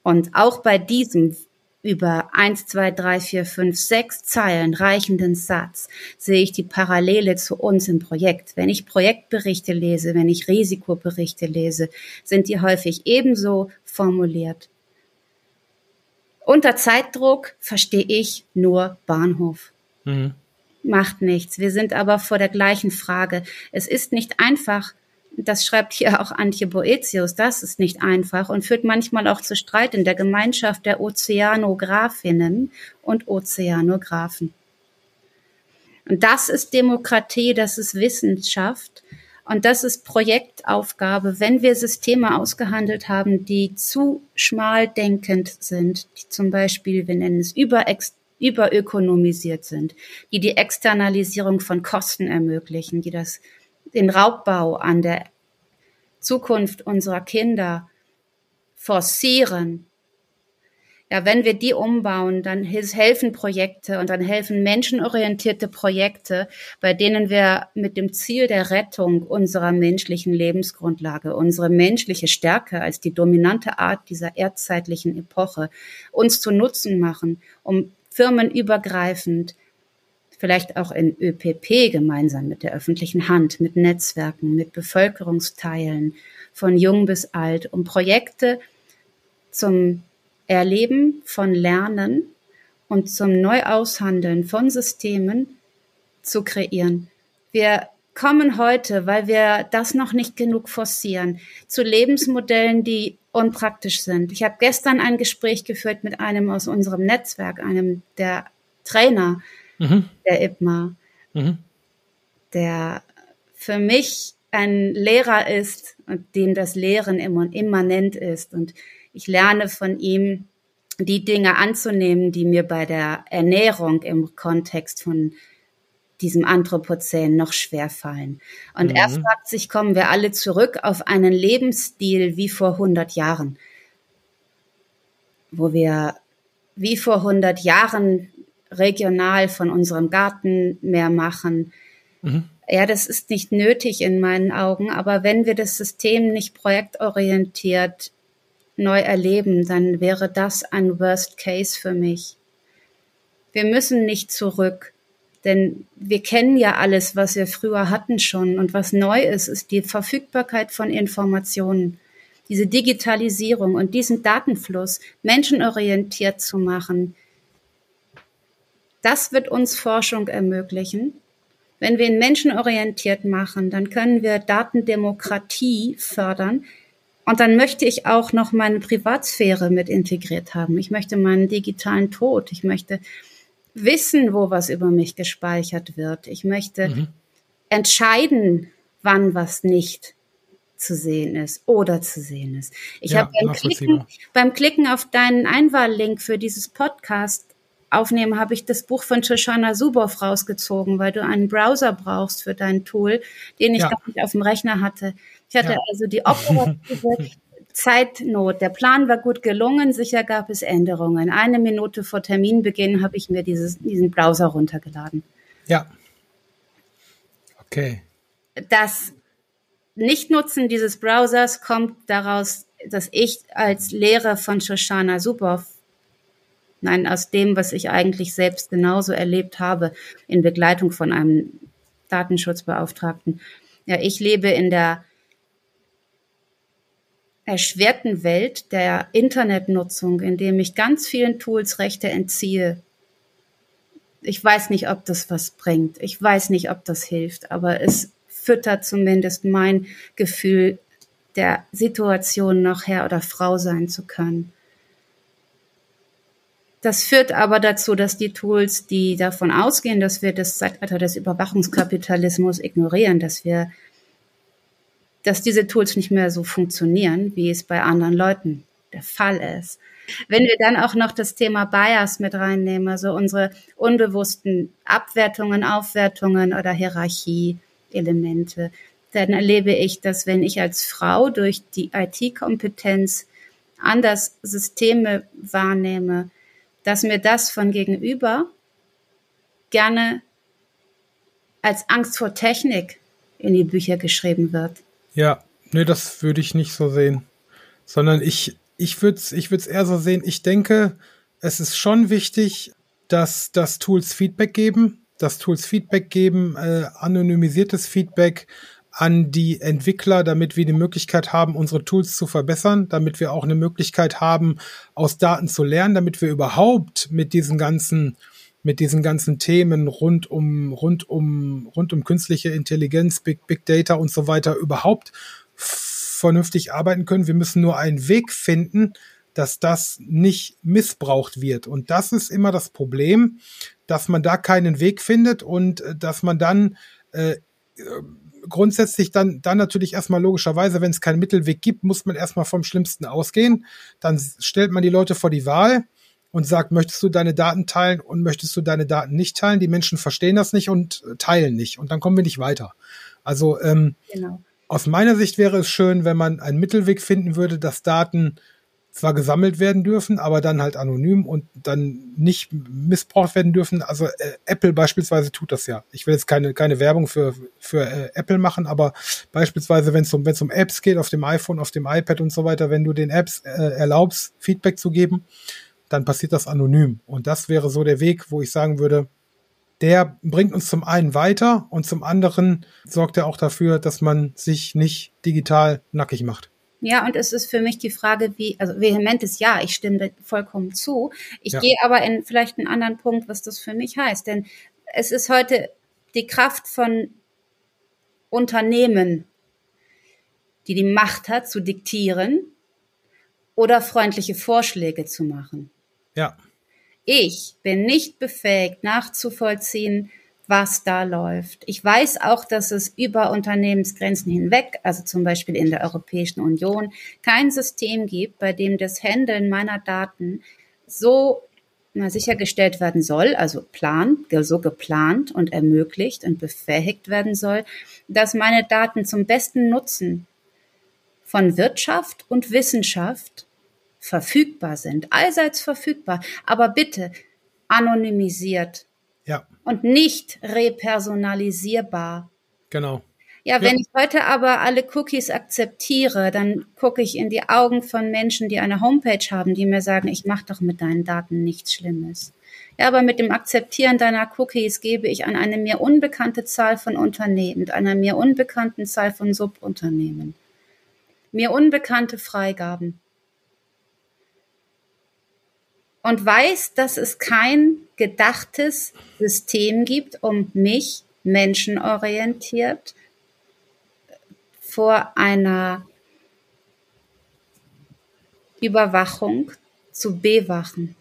Und auch bei diesem über eins, zwei, drei, vier, fünf, sechs Zeilen reichenden Satz sehe ich die Parallele zu uns im Projekt. Wenn ich Projektberichte lese, wenn ich Risikoberichte lese, sind die häufig ebenso formuliert. Unter Zeitdruck verstehe ich nur Bahnhof. Mhm. Macht nichts. Wir sind aber vor der gleichen Frage. Es ist nicht einfach, das schreibt hier auch Antje Boetius, das ist nicht einfach und führt manchmal auch zu Streit in der Gemeinschaft der Ozeanographinnen und Ozeanographen. Und das ist Demokratie, das ist Wissenschaft und das ist Projektaufgabe, wenn wir Systeme ausgehandelt haben, die zu schmal denkend sind, die zum Beispiel, wir nennen es überex überökonomisiert sind, die die Externalisierung von Kosten ermöglichen, die das den Raubbau an der Zukunft unserer Kinder forcieren, ja, wenn wir die umbauen, dann helfen Projekte und dann helfen menschenorientierte Projekte, bei denen wir mit dem Ziel der Rettung unserer menschlichen Lebensgrundlage, unsere menschliche Stärke als die dominante Art dieser erdzeitlichen Epoche uns zu Nutzen machen, um firmenübergreifend vielleicht auch in ÖPP gemeinsam mit der öffentlichen Hand, mit Netzwerken, mit Bevölkerungsteilen von jung bis alt, um Projekte zum Erleben von Lernen und zum Neuaushandeln von Systemen zu kreieren. Wir kommen heute, weil wir das noch nicht genug forcieren, zu Lebensmodellen, die unpraktisch sind. Ich habe gestern ein Gespräch geführt mit einem aus unserem Netzwerk, einem der Trainer mhm. der IPMA, mhm. der für mich ein Lehrer ist und dem das Lehren immanent ist. Und ich lerne von ihm, die Dinge anzunehmen, die mir bei der Ernährung im Kontext von diesem Anthropozän noch schwer fallen. Und mhm. er fragt sich, kommen wir alle zurück auf einen Lebensstil wie vor 100 Jahren, wo wir wie vor 100 Jahren regional von unserem Garten mehr machen. Mhm. Ja, das ist nicht nötig in meinen Augen, aber wenn wir das System nicht projektorientiert neu erleben, dann wäre das ein Worst Case für mich. Wir müssen nicht zurück, denn wir kennen ja alles, was wir früher hatten schon. Und was neu ist, ist die Verfügbarkeit von Informationen, diese Digitalisierung und diesen Datenfluss menschenorientiert zu machen, das wird uns Forschung ermöglichen. Wenn wir ihn menschenorientiert machen, dann können wir Datendemokratie fördern. Und dann möchte ich auch noch meine Privatsphäre mit integriert haben. Ich möchte meinen digitalen Tod. Ich möchte wissen, wo was über mich gespeichert wird. Ich möchte mhm. entscheiden, wann was nicht zu sehen ist oder zu sehen ist. Ich ja, habe beim Klicken, beim Klicken auf deinen Einwahllink für dieses Podcast aufnehmen, habe ich das Buch von Shoshana Zuboff rausgezogen, weil du einen Browser brauchst für dein Tool, den ich ja. gar nicht auf dem Rechner hatte. Ich hatte ja. also die operative Zeitnot. Der Plan war gut gelungen, sicher gab es Änderungen. Eine Minute vor Terminbeginn habe ich mir dieses, diesen Browser runtergeladen. Ja. Okay. Das Nichtnutzen dieses Browsers kommt daraus, dass ich als Lehrer von Shoshana Zuboff Nein, aus dem, was ich eigentlich selbst genauso erlebt habe in Begleitung von einem Datenschutzbeauftragten. Ja, ich lebe in der erschwerten Welt der Internetnutzung, in dem ich ganz vielen Tools Rechte entziehe. Ich weiß nicht, ob das was bringt. Ich weiß nicht, ob das hilft, aber es füttert zumindest mein Gefühl, der Situation noch Herr oder Frau sein zu können. Das führt aber dazu, dass die Tools, die davon ausgehen, dass wir das Zeitalter des Überwachungskapitalismus ignorieren, dass wir, dass diese Tools nicht mehr so funktionieren, wie es bei anderen Leuten der Fall ist. Wenn wir dann auch noch das Thema Bias mit reinnehmen, also unsere unbewussten Abwertungen, Aufwertungen oder Hierarchie-Elemente, dann erlebe ich, dass wenn ich als Frau durch die IT-Kompetenz anders Systeme wahrnehme, dass mir das von gegenüber gerne als Angst vor Technik in die Bücher geschrieben wird. Ja, nee, das würde ich nicht so sehen. Sondern ich, ich würde es ich würd's eher so sehen, ich denke, es ist schon wichtig, dass, dass Tools Feedback geben, dass Tools Feedback geben, äh, anonymisiertes Feedback, an die Entwickler, damit wir die Möglichkeit haben, unsere Tools zu verbessern, damit wir auch eine Möglichkeit haben, aus Daten zu lernen, damit wir überhaupt mit diesen ganzen mit diesen ganzen Themen rund um, rund um, rund um künstliche Intelligenz, Big, Big Data und so weiter überhaupt vernünftig arbeiten können. Wir müssen nur einen Weg finden, dass das nicht missbraucht wird. Und das ist immer das Problem, dass man da keinen Weg findet und äh, dass man dann äh, grundsätzlich dann, dann natürlich erstmal logischerweise, wenn es keinen Mittelweg gibt, muss man erstmal vom Schlimmsten ausgehen. Dann stellt man die Leute vor die Wahl und sagt, möchtest du deine Daten teilen und möchtest du deine Daten nicht teilen? Die Menschen verstehen das nicht und äh, teilen nicht. Und dann kommen wir nicht weiter. Also ähm, genau. aus meiner Sicht wäre es schön, wenn man einen Mittelweg finden würde, dass Daten zwar gesammelt werden dürfen, aber dann halt anonym und dann nicht missbraucht werden dürfen. Also äh, Apple beispielsweise tut das ja. Ich will jetzt keine, keine Werbung für, für äh, Apple machen, aber beispielsweise, wenn es um, wenn's um Apps geht, auf dem iPhone, auf dem iPad und so weiter, wenn du den Apps äh, erlaubst, Feedback zu geben, dann passiert das anonym. Und das wäre so der Weg, wo ich sagen würde, der bringt uns zum einen weiter und zum anderen sorgt er auch dafür, dass man sich nicht digital nackig macht. Ja, und es ist für mich die Frage, wie, also vehementes Ja, ich stimme vollkommen zu. Ich ja. gehe aber in vielleicht einen anderen Punkt, was das für mich heißt. Denn es ist heute die Kraft von Unternehmen, die die Macht hat, zu diktieren oder freundliche Vorschläge zu machen. Ja. Ich bin nicht befähigt, nachzuvollziehen, was da läuft. Ich weiß auch, dass es über Unternehmensgrenzen hinweg, also zum Beispiel in der Europäischen Union, kein System gibt, bei dem das Handeln meiner Daten so na, sichergestellt werden soll, also plan, so geplant und ermöglicht und befähigt werden soll, dass meine Daten zum besten Nutzen von Wirtschaft und Wissenschaft verfügbar sind, allseits verfügbar, aber bitte anonymisiert ja. Und nicht repersonalisierbar. Genau. Ja, wenn ja. ich heute aber alle Cookies akzeptiere, dann gucke ich in die Augen von Menschen, die eine Homepage haben, die mir sagen, ich mache doch mit deinen Daten nichts Schlimmes. Ja, aber mit dem Akzeptieren deiner Cookies gebe ich an eine mir unbekannte Zahl von Unternehmen, einer mir unbekannten Zahl von Subunternehmen, mir unbekannte Freigaben und weiß, dass es kein gedachtes System gibt, um mich menschenorientiert vor einer Überwachung zu bewachen.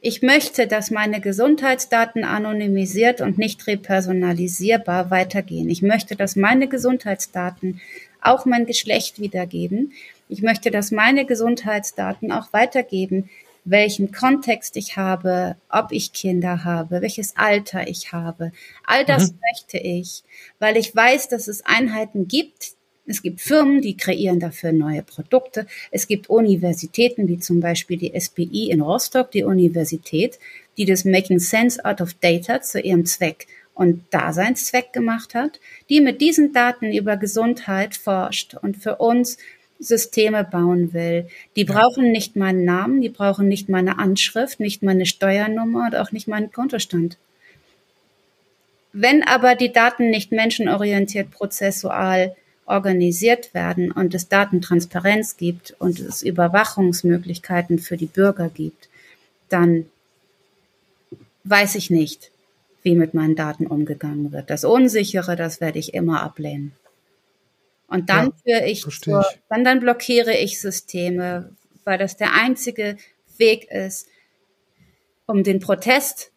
Ich möchte, dass meine Gesundheitsdaten anonymisiert und nicht repersonalisierbar weitergehen. Ich möchte, dass meine Gesundheitsdaten auch mein Geschlecht wiedergeben. Ich möchte, dass meine Gesundheitsdaten auch weitergeben, welchen Kontext ich habe, ob ich Kinder habe, welches Alter ich habe. All das mhm. möchte ich, weil ich weiß, dass es Einheiten gibt. Es gibt Firmen, die kreieren dafür neue Produkte. Es gibt Universitäten, wie zum Beispiel die SPI in Rostock, die Universität, die das Making Sense Out of Data zu ihrem Zweck und Daseinszweck gemacht hat, die mit diesen Daten über Gesundheit forscht und für uns Systeme bauen will. Die ja. brauchen nicht meinen Namen, die brauchen nicht meine Anschrift, nicht meine Steuernummer und auch nicht meinen Kontostand. Wenn aber die Daten nicht menschenorientiert prozessual organisiert werden und es Datentransparenz gibt und es Überwachungsmöglichkeiten für die Bürger gibt, dann weiß ich nicht, wie mit meinen Daten umgegangen wird. Das Unsichere, das werde ich immer ablehnen. Und dann ja, führe ich, zur, dann, dann blockiere ich Systeme, weil das der einzige Weg ist, um den Protest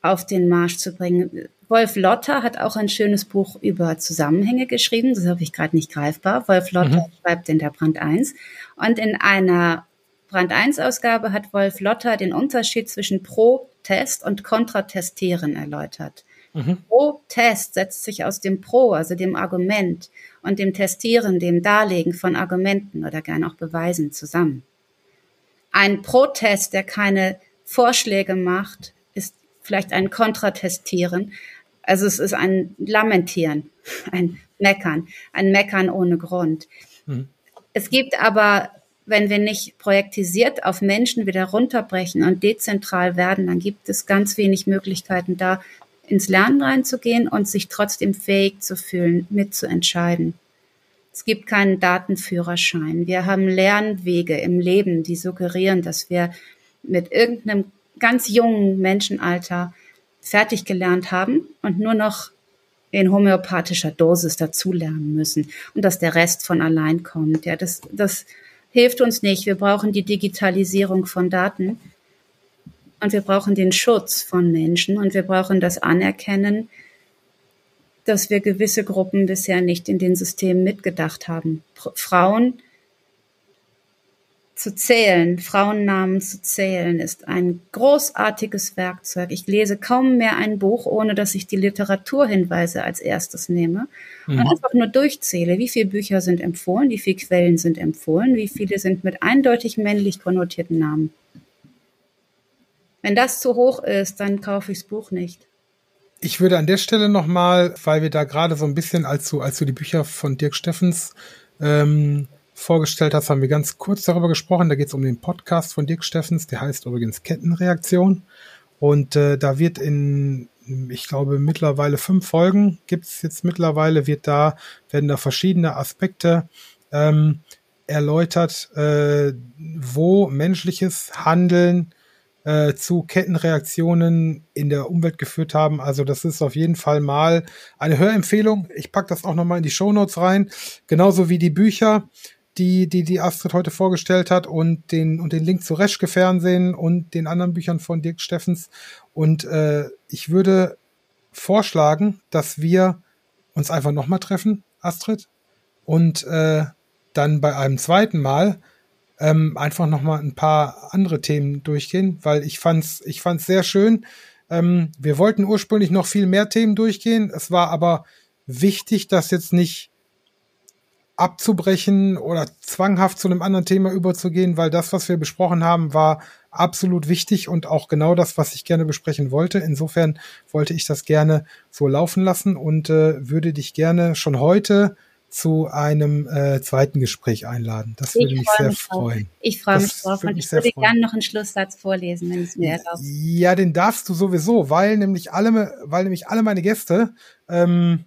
auf den Marsch zu bringen. Wolf Lotter hat auch ein schönes Buch über Zusammenhänge geschrieben. Das habe ich gerade nicht greifbar. Wolf Lotter mhm. schreibt in der Brand 1. Und in einer Brand 1 Ausgabe hat Wolf Lotter den Unterschied zwischen Pro-Test und Kontratestieren erläutert. Mhm. Pro-Test setzt sich aus dem Pro, also dem Argument, und dem Testieren, dem Darlegen von Argumenten oder gern auch Beweisen zusammen. Ein Protest, der keine Vorschläge macht, ist vielleicht ein Kontratestieren. Also es ist ein Lamentieren, ein Meckern, ein Meckern ohne Grund. Mhm. Es gibt aber, wenn wir nicht projektisiert auf Menschen wieder runterbrechen und dezentral werden, dann gibt es ganz wenig Möglichkeiten da, ins Lernen reinzugehen und sich trotzdem fähig zu fühlen, mitzuentscheiden. Es gibt keinen Datenführerschein. Wir haben Lernwege im Leben, die suggerieren, dass wir mit irgendeinem ganz jungen Menschenalter fertig gelernt haben und nur noch in homöopathischer Dosis dazulernen müssen und dass der Rest von allein kommt. Ja, das, das hilft uns nicht. Wir brauchen die Digitalisierung von Daten und wir brauchen den Schutz von Menschen und wir brauchen das Anerkennen, dass wir gewisse Gruppen bisher nicht in den Systemen mitgedacht haben. Frauen zu zählen, Frauennamen zu zählen, ist ein großartiges Werkzeug. Ich lese kaum mehr ein Buch, ohne dass ich die Literaturhinweise als erstes nehme mhm. und einfach nur durchzähle, wie viele Bücher sind empfohlen, wie viele Quellen sind empfohlen, wie viele sind mit eindeutig männlich konnotierten Namen. Wenn das zu hoch ist, dann kaufe ich das Buch nicht. Ich würde an der Stelle nochmal, weil wir da gerade so ein bisschen, als du, als du die Bücher von Dirk Steffens ähm, vorgestellt hast, haben wir ganz kurz darüber gesprochen. Da geht es um den Podcast von Dirk Steffens, der heißt übrigens Kettenreaktion. Und äh, da wird in, ich glaube, mittlerweile fünf Folgen gibt es jetzt mittlerweile, wird da, werden da verschiedene Aspekte ähm, erläutert, äh, wo menschliches Handeln äh, zu Kettenreaktionen in der Umwelt geführt haben. Also das ist auf jeden Fall mal eine Hörempfehlung. Ich packe das auch nochmal in die Show Notes rein. Genauso wie die Bücher die, die, die Astrid heute vorgestellt hat und den, und den Link zu Reschke Fernsehen und den anderen Büchern von Dirk Steffens. Und äh, ich würde vorschlagen, dass wir uns einfach nochmal treffen, Astrid, und äh, dann bei einem zweiten Mal ähm, einfach nochmal ein paar andere Themen durchgehen, weil ich fand's, ich fand's sehr schön. Ähm, wir wollten ursprünglich noch viel mehr Themen durchgehen. Es war aber wichtig, dass jetzt nicht abzubrechen oder zwanghaft zu einem anderen Thema überzugehen, weil das, was wir besprochen haben, war absolut wichtig und auch genau das, was ich gerne besprechen wollte. Insofern wollte ich das gerne so laufen lassen und äh, würde dich gerne schon heute zu einem äh, zweiten Gespräch einladen. Das würde mich sehr mich freuen. Drauf. Ich freue mich drauf und ich würde gerne noch einen Schlusssatz vorlesen, wenn es mir erlaubt. Ja, den darfst du sowieso, weil nämlich alle, weil nämlich alle meine Gäste ähm,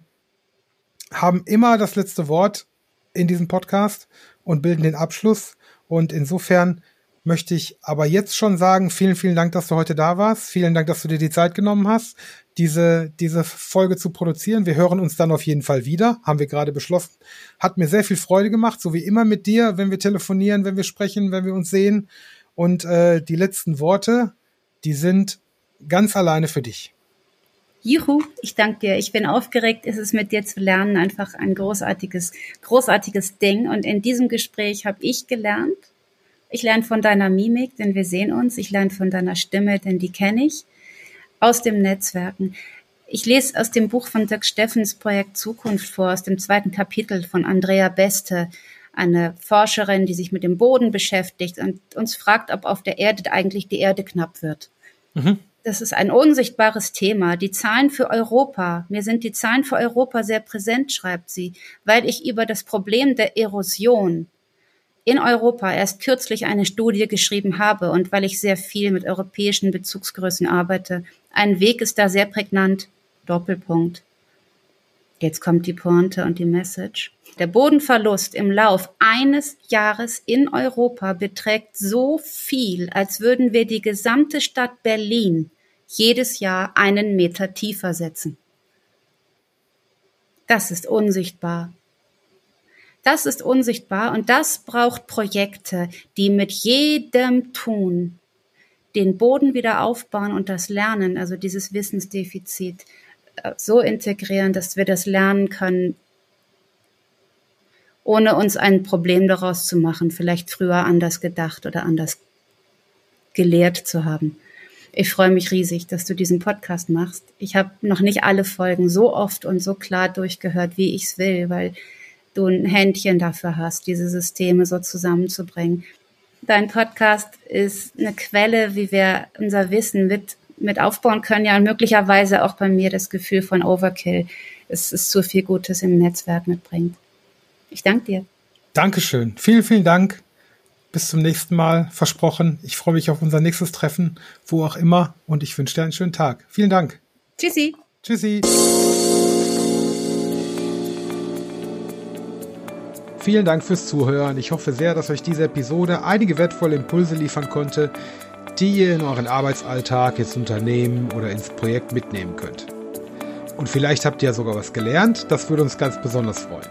haben immer das letzte Wort in diesem Podcast und bilden den Abschluss. Und insofern möchte ich aber jetzt schon sagen, vielen, vielen Dank, dass du heute da warst. Vielen Dank, dass du dir die Zeit genommen hast, diese, diese Folge zu produzieren. Wir hören uns dann auf jeden Fall wieder, haben wir gerade beschlossen. Hat mir sehr viel Freude gemacht, so wie immer mit dir, wenn wir telefonieren, wenn wir sprechen, wenn wir uns sehen. Und äh, die letzten Worte, die sind ganz alleine für dich. Juhu, ich danke dir. Ich bin aufgeregt. Es ist mit dir zu lernen einfach ein großartiges, großartiges Ding. Und in diesem Gespräch habe ich gelernt. Ich lerne von deiner Mimik, denn wir sehen uns. Ich lerne von deiner Stimme, denn die kenne ich. Aus dem Netzwerken. Ich lese aus dem Buch von Dirk Steffens Projekt Zukunft vor, aus dem zweiten Kapitel von Andrea Beste, eine Forscherin, die sich mit dem Boden beschäftigt und uns fragt, ob auf der Erde eigentlich die Erde knapp wird. Mhm das ist ein unsichtbares Thema. Die Zahlen für Europa, mir sind die Zahlen für Europa sehr präsent, schreibt sie, weil ich über das Problem der Erosion in Europa erst kürzlich eine Studie geschrieben habe und weil ich sehr viel mit europäischen Bezugsgrößen arbeite. Ein Weg ist da sehr prägnant. Doppelpunkt. Jetzt kommt die Pointe und die Message. Der Bodenverlust im Lauf eines Jahres in Europa beträgt so viel, als würden wir die gesamte Stadt Berlin jedes Jahr einen Meter tiefer setzen. Das ist unsichtbar. Das ist unsichtbar und das braucht Projekte, die mit jedem Tun den Boden wieder aufbauen und das Lernen, also dieses Wissensdefizit, äh, so integrieren, dass wir das lernen können, ohne uns ein Problem daraus zu machen, vielleicht früher anders gedacht oder anders gelehrt zu haben. Ich freue mich riesig, dass du diesen Podcast machst. Ich habe noch nicht alle Folgen so oft und so klar durchgehört, wie ich es will, weil du ein Händchen dafür hast, diese Systeme so zusammenzubringen. Dein Podcast ist eine Quelle, wie wir unser Wissen mit, mit aufbauen können, ja, und möglicherweise auch bei mir das Gefühl von Overkill, es ist zu viel Gutes im Netzwerk mitbringt. Ich danke dir. Dankeschön. Vielen, vielen Dank. Bis zum nächsten Mal. Versprochen. Ich freue mich auf unser nächstes Treffen, wo auch immer. Und ich wünsche dir einen schönen Tag. Vielen Dank. Tschüssi. Tschüssi. Vielen Dank fürs Zuhören. Ich hoffe sehr, dass euch diese Episode einige wertvolle Impulse liefern konnte. die ihr in euren Arbeitsalltag, ins Unternehmen oder ins Projekt mitnehmen könnt. Und vielleicht habt ihr ja sogar was gelernt, das würde uns ganz besonders freuen.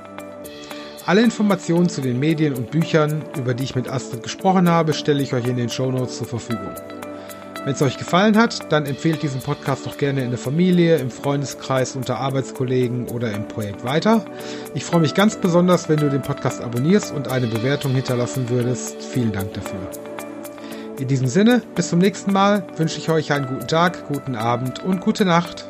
Alle Informationen zu den Medien und Büchern, über die ich mit Astrid gesprochen habe, stelle ich euch in den Show Notes zur Verfügung. Wenn es euch gefallen hat, dann empfehlt diesen Podcast doch gerne in der Familie, im Freundeskreis, unter Arbeitskollegen oder im Projekt weiter. Ich freue mich ganz besonders, wenn du den Podcast abonnierst und eine Bewertung hinterlassen würdest. Vielen Dank dafür. In diesem Sinne, bis zum nächsten Mal wünsche ich euch einen guten Tag, guten Abend und gute Nacht.